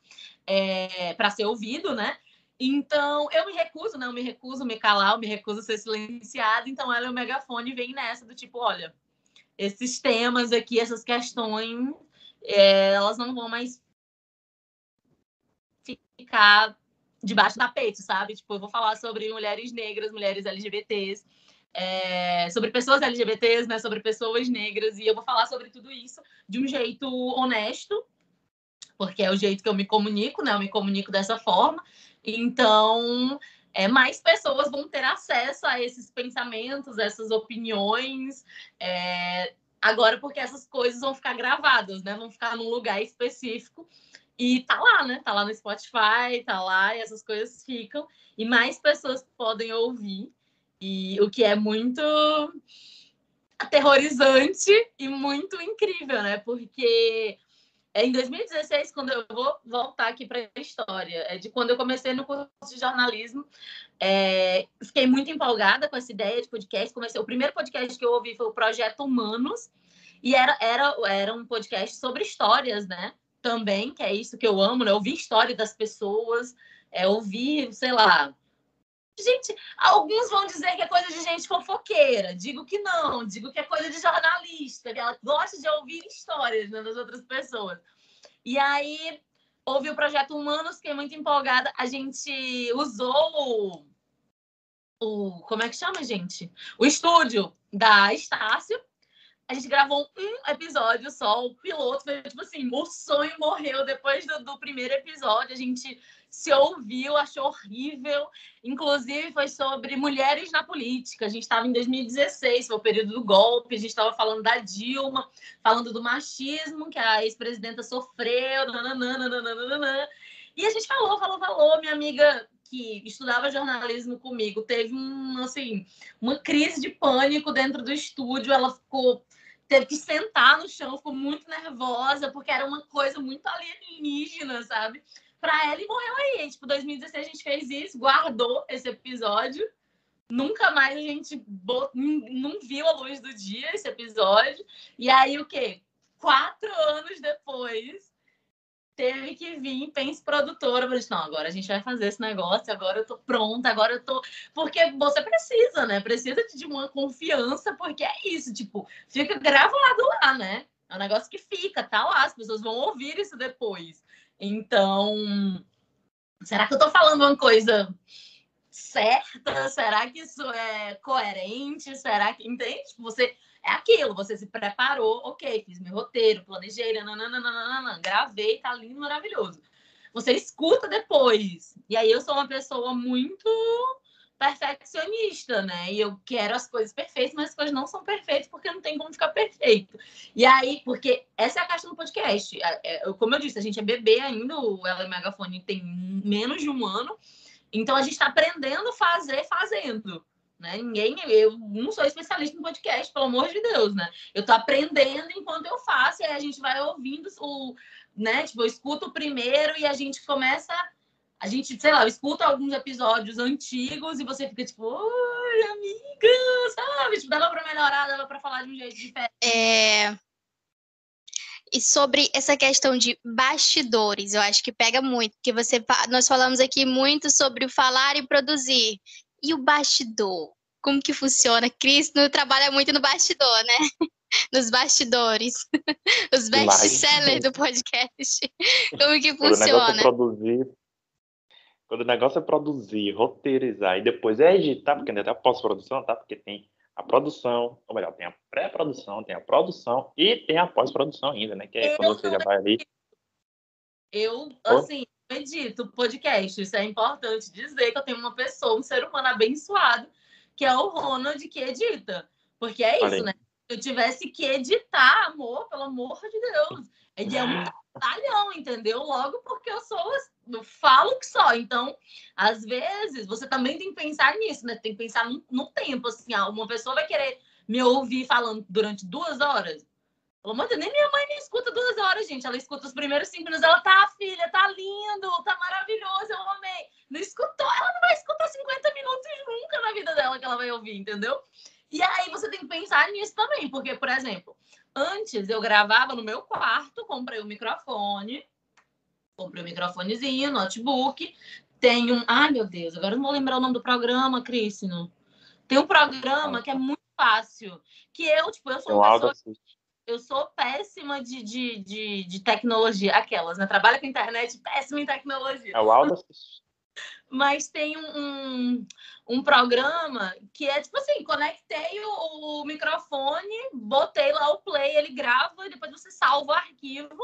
é, para ser ouvido, né? Então, eu me recuso, né? Eu me recuso me calar, eu me recuso ser silenciada. Então, ela e o megafone vem nessa do tipo, olha, esses temas aqui, essas questões, é, elas não vão mais ficar debaixo da peito, sabe? Tipo, eu vou falar sobre mulheres negras, mulheres LGBTs, é, sobre pessoas LGBTs, né? Sobre pessoas negras, e eu vou falar sobre tudo isso de um jeito honesto, porque é o jeito que eu me comunico, né? Eu me comunico dessa forma. Então, é, mais pessoas vão ter acesso a esses pensamentos, essas opiniões. É, agora, porque essas coisas vão ficar gravadas, né? Vão ficar num lugar específico. E tá lá, né? Tá lá no Spotify, tá lá, e essas coisas ficam. E mais pessoas podem ouvir. E o que é muito aterrorizante e muito incrível, né? Porque é em 2016, quando eu vou voltar aqui para a história, é de quando eu comecei no curso de jornalismo, é, fiquei muito empolgada com essa ideia de podcast. Comecei, o primeiro podcast que eu ouvi foi o Projeto Humanos, e era, era, era um podcast sobre histórias, né? Também, que é isso que eu amo, né? Ouvir história das pessoas, é, ouvir, sei lá, Gente, alguns vão dizer que é coisa de gente fofoqueira. Digo que não, digo que é coisa de jornalista, que ela gosta de ouvir histórias né, das outras pessoas. E aí, ouvi o Projeto Humanos, fiquei muito empolgada. A gente usou o, o. Como é que chama, gente? O estúdio da Estácio. A gente gravou um episódio só, o piloto foi tipo assim: o sonho morreu depois do, do primeiro episódio. A gente se ouviu, achou horrível. Inclusive, foi sobre mulheres na política. A gente estava em 2016, foi o período do golpe, a gente estava falando da Dilma, falando do machismo que a ex-presidenta sofreu. Nananana, e a gente falou, falou, falou. Minha amiga que estudava jornalismo comigo teve um, assim, uma crise de pânico dentro do estúdio. Ela ficou teve que sentar no chão, ficou muito nervosa, porque era uma coisa muito alienígena, sabe? pra ela e morreu aí. Tipo, 2016 a gente fez isso, guardou esse episódio. Nunca mais a gente bot... não viu a luz do dia esse episódio. E aí, o quê? Quatro anos depois, teve que vir Pense Produtora. Eu disse, não, agora a gente vai fazer esse negócio, agora eu tô pronta, agora eu tô. Porque você precisa, né? Precisa de uma confiança, porque é isso, tipo, fica gravado lá, né? É um negócio que fica, tá lá, as pessoas vão ouvir isso depois. Então, será que eu estou falando uma coisa certa? Será que isso é coerente? Será que entende? Tipo, você é aquilo, você se preparou, ok, fiz meu roteiro, planejei, nananana, gravei, tá lindo, maravilhoso. Você escuta depois. E aí eu sou uma pessoa muito perfeccionista, né? E eu quero as coisas perfeitas, mas as coisas não são perfeitas porque não tem como ficar perfeito. E aí, porque essa é a caixa do podcast. É, como eu disse, a gente é bebê ainda, o Ela Megafone tem menos de um ano. Então a gente está aprendendo a fazer fazendo. Né? Ninguém, eu não sou especialista em podcast, pelo amor de Deus, né? Eu estou aprendendo enquanto eu faço, e aí a gente vai ouvindo o, né? Tipo, eu escuto primeiro e a gente começa a gente, sei lá, escuta alguns episódios antigos e você fica tipo, oi, amiga, sabe? Tipo, dava pra melhorar, dava pra falar de um jeito diferente. É... E sobre essa questão de bastidores, eu acho que pega muito, porque você, nós falamos aqui muito sobre o falar e produzir. E o bastidor? Como que funciona? Cris não trabalha muito no bastidor, né? Nos bastidores. Os best-sellers do podcast. Como que funciona? produzir quando o negócio é produzir, roteirizar e depois é editar, porque ainda tem a pós-produção, tá? Porque tem a produção, ou melhor, tem a pré-produção, tem a produção e tem a pós-produção ainda, né? Que é Eu quando você já vai ali. Eu, assim, edito podcast. Isso é importante dizer que eu tenho uma pessoa, um ser humano abençoado, que é o Ronald que edita. Porque é isso, né? Se eu tivesse que editar, amor, pelo amor de Deus. É um trabalhão, entendeu? Logo porque eu sou, eu falo que só. Então, às vezes, você também tem que pensar nisso, né? Tem que pensar no, no tempo, assim. Ah, uma pessoa vai querer me ouvir falando durante duas horas. Deus, nem minha mãe me escuta duas horas, gente. Ela escuta os primeiros cinco minutos. Ela tá, filha, tá lindo, tá maravilhoso, eu amei. Não escutou, ela não vai escutar 50 minutos nunca na vida dela que ela vai ouvir, entendeu? E aí você tem que pensar nisso também, porque, por exemplo, antes eu gravava no meu quarto, comprei um microfone, comprei um microfonezinho, notebook. Tem um. Ai, meu Deus, agora eu não vou lembrar o nome do programa, Crisno. Tem um programa que é muito fácil. Que eu, tipo, eu sou um uma pessoa assiste. Eu sou péssima de, de, de, de tecnologia, aquelas, né? Trabalho com internet, péssima em tecnologia. É o assiste. Mas tem um, um, um programa que é tipo assim: conectei o, o microfone, botei lá o play, ele grava, depois você salva o arquivo,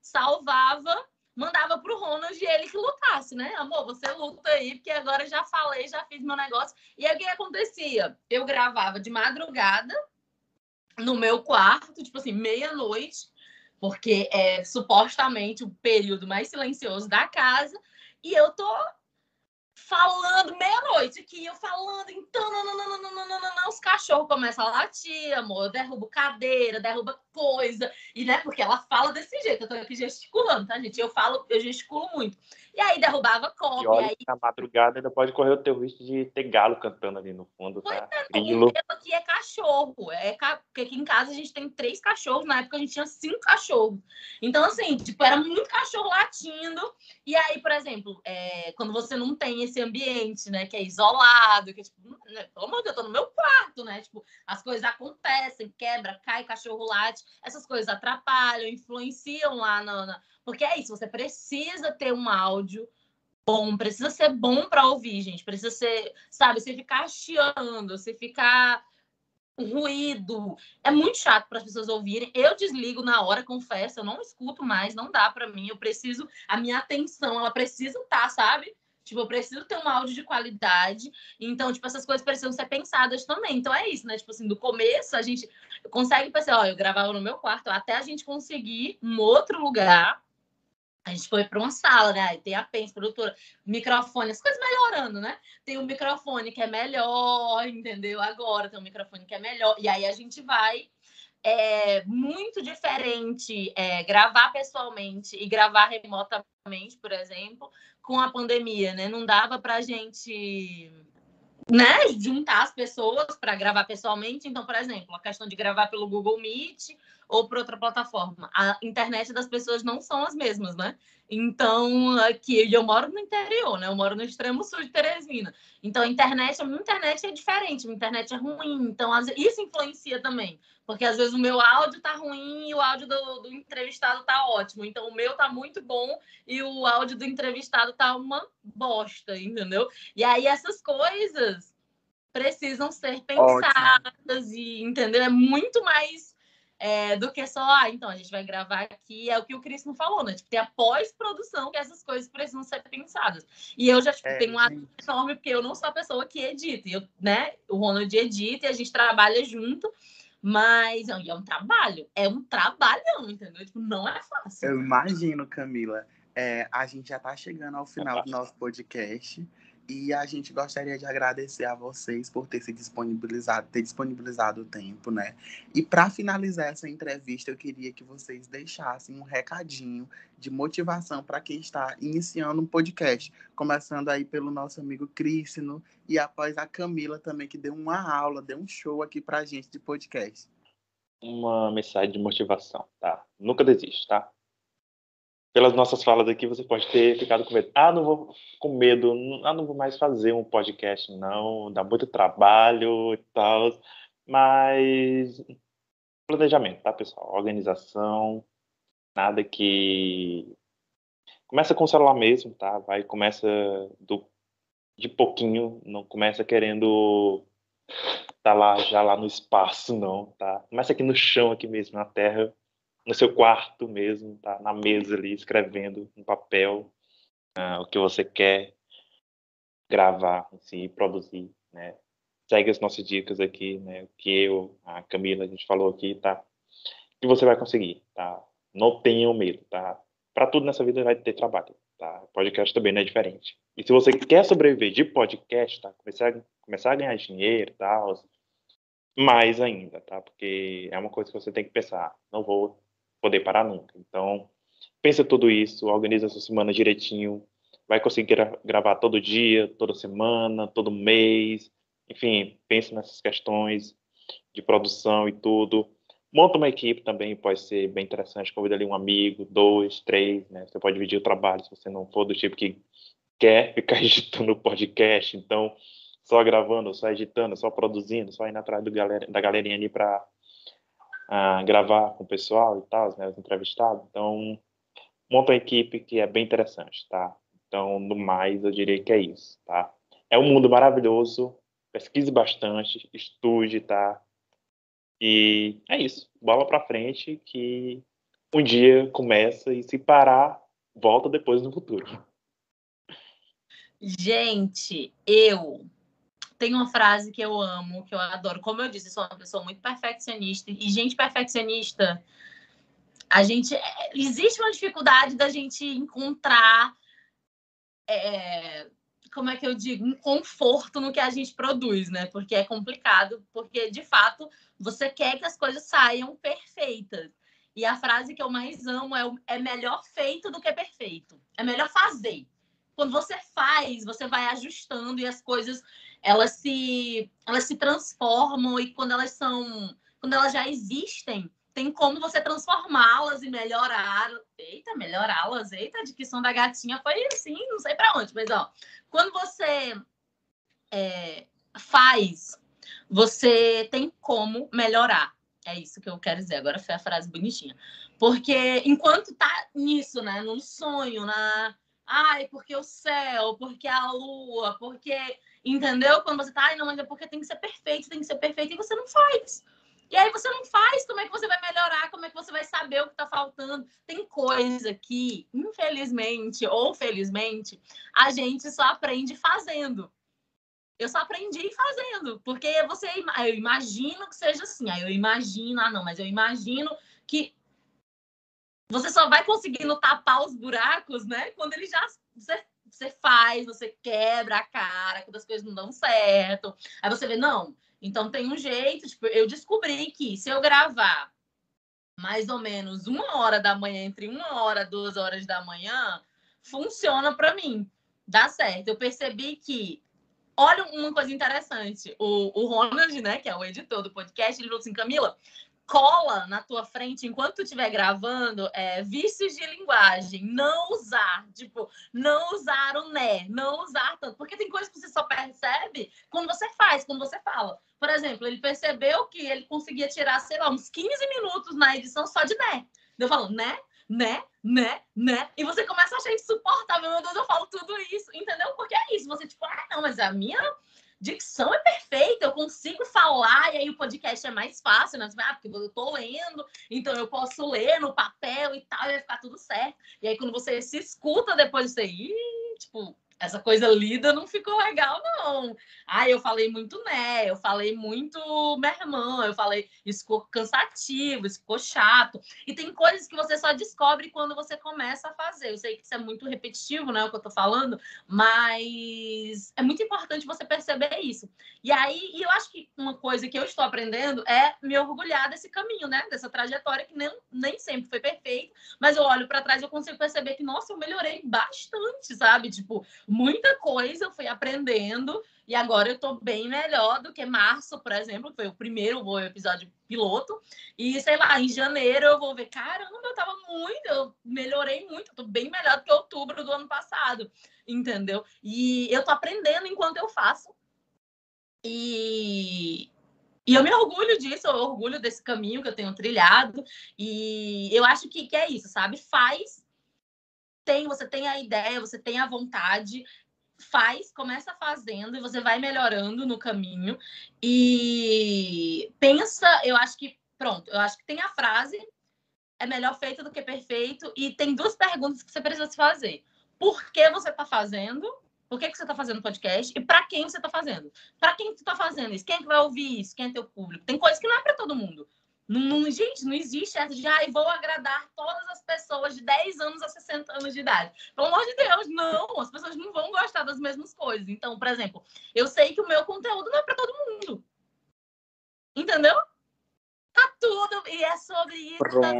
salvava, mandava pro Ronald e ele que lutasse, né? Amor, você luta aí, porque agora já falei, já fiz meu negócio. E aí o que acontecia? Eu gravava de madrugada no meu quarto, tipo assim, meia-noite, porque é supostamente o período mais silencioso da casa, e eu tô falando meia-noite aqui, eu falando, então, não, não, não, não, os cachorros começam a latir, amor, derruba cadeira, derruba coisa, e né, porque ela fala desse jeito, eu tô aqui gesticulando, tá, gente? Eu falo, eu gesticulo muito. E aí derrubava copo, E e olha aí na madrugada ainda pode correr o teu risco de ter galo cantando ali no fundo, Pois tá? O Grilo. aqui é cachorro. É ca... Porque aqui em casa a gente tem três cachorros. Na época a gente tinha cinco cachorros. Então, assim, tipo, era muito cachorro latindo. E aí, por exemplo, é, quando você não tem esse ambiente, né, que é isolado, que é tipo, né, pelo amor de Deus, eu tô no meu quarto, né? Tipo, as coisas acontecem, quebra, cai, cachorro late. Essas coisas atrapalham, influenciam lá na. na- Porque é isso, você precisa ter um áudio bom, precisa ser bom para ouvir, gente. Precisa ser, sabe, você ficar chiando, você ficar ruído. É muito chato para as pessoas ouvirem. Eu desligo na hora, confesso, eu não escuto mais, não dá para mim. Eu preciso, a minha atenção, ela precisa estar, sabe? Tipo, eu preciso ter um áudio de qualidade. Então, tipo, essas coisas precisam ser pensadas também. Então, é isso, né? Tipo assim, do começo, a gente consegue pensar, ó, eu gravava no meu quarto, até a gente conseguir um outro lugar. A gente foi para uma sala, né? Aí tem a pens, produtora, microfone, as coisas melhorando, né? Tem um microfone que é melhor, entendeu? Agora tem um microfone que é melhor. E aí a gente vai. É muito diferente é, gravar pessoalmente e gravar remotamente, por exemplo, com a pandemia, né? Não dava para a gente né, juntar as pessoas para gravar pessoalmente. Então, por exemplo, a questão de gravar pelo Google Meet ou por outra plataforma. A internet das pessoas não são as mesmas, né? Então, aqui eu moro no interior, né? Eu moro no extremo sul de Teresina. Então, a internet, a minha internet é diferente, a minha internet é ruim. Então, isso influencia também. Porque às vezes o meu áudio tá ruim e o áudio do, do entrevistado tá ótimo. Então, o meu tá muito bom e o áudio do entrevistado tá uma bosta, entendeu? E aí essas coisas precisam ser pensadas e, entendeu? É muito mais é, do que só, ah, então a gente vai gravar aqui, é o que o Cris não falou, né? Tipo, tem a pós-produção que essas coisas precisam ser pensadas. E eu já tipo, É, tenho uma gente. enorme, porque eu não sou a pessoa que edita. Eu, né? O Ronald edita e a gente trabalha junto, mas e é um trabalho, é um trabalhão, entendeu? Tipo, não é fácil. Eu imagino, Camila. É, a gente já está chegando ao final do nosso podcast e a gente gostaria de agradecer a vocês por ter se disponibilizado, ter disponibilizado o tempo, né? E para finalizar essa entrevista, eu queria que vocês deixassem um recadinho de motivação para quem está iniciando um podcast, começando aí pelo nosso amigo Crícino e após a Camila também que deu uma aula, deu um show aqui para a gente de podcast. Uma mensagem de motivação, tá? Nunca desiste, tá? Pelas nossas falas aqui, você pode ter ficado com medo. Ah, não vou com medo. Ah, não vou mais fazer um podcast, não. Dá muito trabalho e tal. Mas planejamento, tá, pessoal? Organização. Nada que começa com o celular mesmo, tá? Vai começa do de pouquinho, não começa querendo tá lá já lá no espaço, não, tá? Começa aqui no chão, aqui mesmo, na terra, no seu quarto mesmo, tá? Na mesa ali, escrevendo no papel uh, o que você quer gravar, assim, produzir, né? Segue as nossas dicas aqui, né? Que eu, a Camila, a gente falou aqui, tá? Que você vai conseguir, tá? Não tenham medo, tá? Para tudo nessa vida vai ter trabalho, tá? Podcast também não é diferente. E se você quer sobreviver de podcast, tá? Começar, começar a ganhar dinheiro tal, mais ainda, tá? Porque é uma coisa que você tem que pensar. Não vou poder parar nunca. Então, pensa tudo isso, organiza sua semana direitinho, vai conseguir gra gravar todo dia, toda semana, todo mês, enfim, pensa nessas questões de produção e tudo. Monta uma equipe também, pode ser bem interessante, convida ali um amigo, dois, três, né? Você pode dividir o trabalho se você não for do tipo que quer ficar editando podcast, então só gravando, só editando, só produzindo, só indo atrás do galera, da galerinha ali para gravar com o pessoal e tal, né, os entrevistados. Então, monta uma equipe que é bem interessante, tá? Então, no mais, eu diria que é isso, tá? É um mundo maravilhoso, pesquise bastante, estude, tá? E é isso, bola para frente que um dia começa e se parar, volta depois no futuro. Gente, eu tem uma frase que eu amo, que eu adoro. Como eu disse, sou uma pessoa muito perfeccionista. E gente perfeccionista, a gente. Existe uma dificuldade da gente encontrar. É, como é que eu digo? Um conforto no que a gente produz, né? Porque é complicado, porque de fato você quer que as coisas saiam perfeitas. E a frase que eu mais amo é, é melhor feito do que perfeito. É melhor fazer. Quando você faz, você vai ajustando e as coisas elas se, elas se transformam e quando elas são, quando elas já existem, tem como você transformá-las e melhorar. Eita, melhorá-las. Eita, a dicção da gatinha foi assim, não sei para onde, mas ó, quando você é, faz, você tem como melhorar. É isso que eu quero dizer. Agora foi a frase bonitinha. Porque enquanto tá nisso, né, num sonho, na ai, porque o céu, porque a lua, porque Entendeu? Quando você tá, ai, não, mas é porque tem que ser perfeito, tem que ser perfeito, e você não faz. E aí você não faz, como é que você vai melhorar? Como é que você vai saber o que está faltando? Tem coisa que, infelizmente ou felizmente, a gente só aprende fazendo. Eu só aprendi fazendo, porque você, eu imagino que seja assim. Aí eu imagino, ah, não, mas eu imagino que você só vai conseguindo tapar os buracos, né? Quando ele já você você faz, você quebra a cara quando as coisas não dão certo. Aí você vê, não, então tem um jeito. Tipo, eu descobri que se eu gravar mais ou menos uma hora da manhã, entre uma hora e duas horas da manhã, funciona para mim. Dá certo. Eu percebi que. Olha uma coisa interessante. O, o Ronald, né, que é o editor do podcast, ele falou assim: Camila, cola na tua frente enquanto tu estiver gravando é, vícios de linguagem, não usar, tipo, não usar o né, não usar tanto, porque tem coisas que você só percebe quando você faz, quando você fala. Por exemplo, ele percebeu que ele conseguia tirar, sei lá, uns 15 minutos na edição só de né. Eu falo, né? Né, né, né, e você começa a achar insuportável, meu Deus, eu falo tudo isso, entendeu? Porque é isso, você tipo, ah, não, mas a minha dicção é perfeita, eu consigo falar, e aí o podcast é mais fácil, né? Ah, porque eu tô lendo, então eu posso ler no papel e tal, e vai ficar tudo certo. E aí, quando você se escuta depois, você, Ih, tipo, essa coisa lida não ficou legal, não. Ah, eu falei muito né, eu falei muito meu irmão, eu falei, isso ficou cansativo, isso ficou chato. E tem coisas que você só descobre quando você começa a fazer. Eu sei que isso é muito repetitivo, né, o que eu tô falando, mas é muito importante você perceber isso. E aí, e eu acho que uma coisa que eu estou aprendendo é me orgulhar desse caminho, né, dessa trajetória que nem, nem sempre foi perfeita, mas eu olho para trás e eu consigo perceber que, nossa, eu melhorei bastante, sabe? Tipo, muita coisa eu fui aprendendo e agora eu tô bem melhor do que março, por exemplo, que foi o primeiro episódio piloto. E sei lá, em janeiro eu vou ver, caramba, eu tava muito, eu melhorei muito, eu tô bem melhor do que outubro do ano passado, entendeu? E eu tô aprendendo enquanto eu faço. E, e eu me orgulho disso, eu orgulho desse caminho que eu tenho trilhado. E eu acho que, que é isso, sabe? Faz tem, você tem a ideia, você tem a vontade, faz, começa fazendo e você vai melhorando no caminho. E pensa, eu acho que, pronto, eu acho que tem a frase é melhor feito do que perfeito. E tem duas perguntas que você precisa se fazer. Por que você está fazendo? Por que, que você está fazendo podcast? E para quem você está fazendo? Para quem você está fazendo isso? Quem é que vai ouvir isso? Quem é teu público? Tem coisa que não é para todo mundo. Não, não, gente, não existe essa de, ah, vou agradar todas as pessoas de 10 anos a 60 anos de idade. Pelo amor de Deus, não, as pessoas não vão gostar das mesmas coisas. Então, por exemplo, eu sei que o meu conteúdo não é para todo mundo. Entendeu? Tá tudo, e é sobre isso. Tá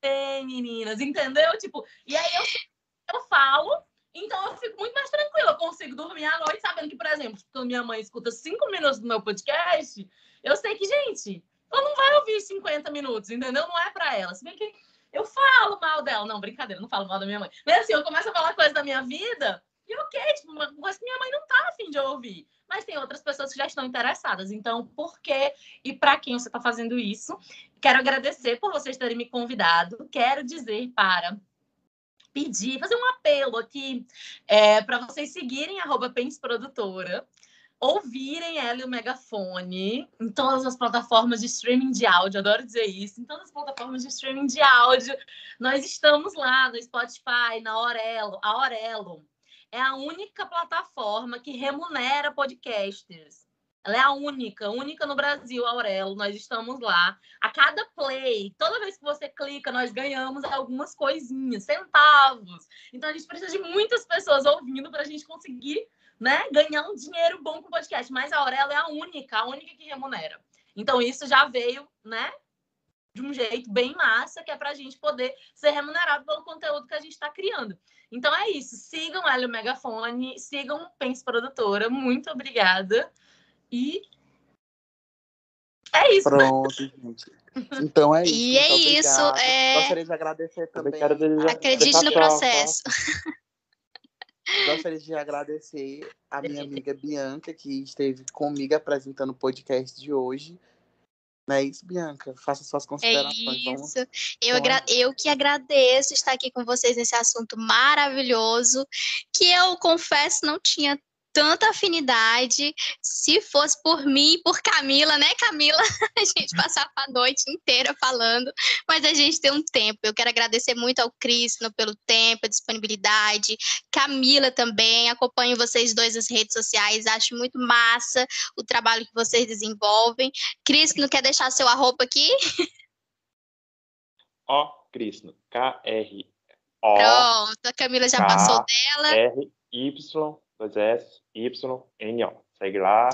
bem, meninas, entendeu? Tipo, e aí eu, eu falo, então eu fico muito mais tranquila. Eu consigo dormir à noite sabendo que, por exemplo, quando minha mãe escuta cinco minutos do meu podcast, eu sei que, gente, ela não vai ouvir 50 minutos, entendeu? Não é para ela. Se bem que eu falo mal dela. Não, brincadeira, não falo mal da minha mãe. Mas assim, eu começo a falar coisas da minha vida e ok, tipo, que minha mãe não tá afim de ouvir. Mas tem outras pessoas que já estão interessadas. Então, por que e para quem você está fazendo isso? Quero agradecer por vocês terem me convidado. Quero dizer para pedir, fazer um apelo aqui é, para vocês seguirem arroba Produtora ouvirem ela e o Megafone em todas as plataformas de streaming de áudio, adoro dizer isso, em todas as plataformas de streaming de áudio. Nós estamos lá no Spotify, na Aurelo. A Aurelo é a única plataforma que remunera podcasters. Ela é a única, única no Brasil, Aurelo. Nós estamos lá. A cada play, toda vez que você clica, nós ganhamos algumas coisinhas, centavos. Então a gente precisa de muitas pessoas ouvindo para a gente conseguir né, ganhar um dinheiro bom com o podcast. Mas a Aurelo é a única, a única que remunera. Então, isso já veio, né, de um jeito bem massa, que é para a gente poder ser remunerado pelo conteúdo que a gente está criando. Então é isso. Sigam ela o Megafone, sigam Pense Produtora. Muito obrigada. E é isso. Pronto, gente. Então é isso. E é isso. É... Gostaria de agradecer também. Acredite no processo. Gostaria de agradecer a minha amiga Bianca, que esteve comigo apresentando o podcast de hoje. Não é isso, Bianca? Faça suas considerações. É isso. Eu, agra eu que agradeço estar aqui com vocês nesse assunto maravilhoso, que eu confesso não tinha tanta afinidade. Se fosse por mim e por Camila, né, Camila? A gente passava a noite inteira falando, mas a gente tem um tempo. Eu quero agradecer muito ao Cristiano pelo tempo, a disponibilidade. Camila também, acompanho vocês dois nas redes sociais, acho muito massa o trabalho que vocês desenvolvem. Cris, não quer deixar seu arroba aqui? Ó, Cristiano, K-R-O. Pronto, a Camila já passou dela. R-Y, dois S, YNO. Segue lá.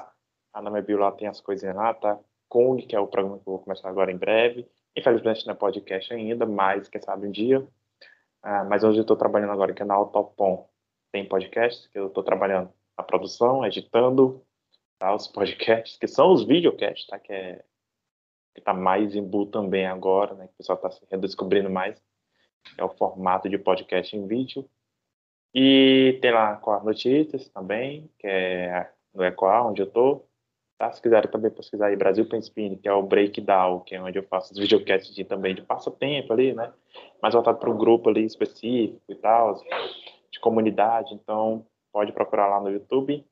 A minha bio lá tem as coisinhas lá, tá? Kung, que é o programa que eu vou começar agora em breve. Infelizmente não é podcast ainda, mas quem sabe um dia. Ah, mas hoje eu estou trabalhando agora aqui na Autopom. Tem podcast que eu estou trabalhando a produção, editando tá? os podcasts, que são os videocasts, tá? Que é que tá mais em boom também agora, né? Que o pessoal está se redescobrindo mais. É o formato de podcast em vídeo. E tem lá com as notícias também, que é no Ecoa, onde eu tô. Tá? Se quiserem também pesquisar aí Brasil Penspine, que é o Breakdown, que é onde eu faço os videocasts de, também de passatempo ali, né? Mais voltado para um grupo ali específico e tal, de comunidade. Então, pode procurar lá no YouTube.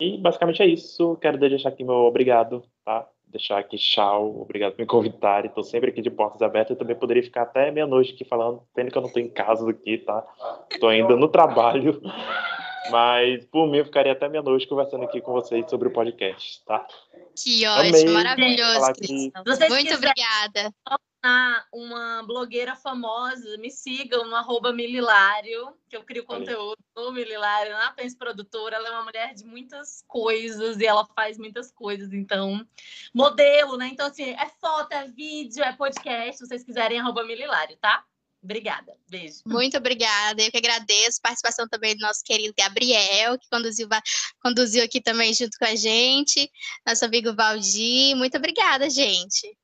E basicamente é isso. Quero deixar aqui meu obrigado, tá? Deixar aqui tchau, obrigado por me convidar. Estou sempre aqui de portas abertas. Eu também poderia ficar até meia-noite aqui falando, tendo que eu não estou em casa aqui, tá? Estou ainda no trabalho. Mas por mim eu ficaria até meia-noite conversando aqui com vocês sobre o podcast, tá? Que ótimo, Amei maravilhoso. Que... Muito obrigada uma blogueira famosa, me sigam no arroba Mililário, que eu crio conteúdo no Mililário, na Pense Produtora. Ela é uma mulher de muitas coisas e ela faz muitas coisas, então, modelo, né? Então, assim, é foto, é vídeo, é podcast, se vocês quiserem, arroba Mililário, tá? Obrigada, beijo. Muito obrigada, eu que agradeço. a Participação também do nosso querido Gabriel, que conduziu, conduziu aqui também junto com a gente, nosso amigo Valdir. Muito obrigada, gente.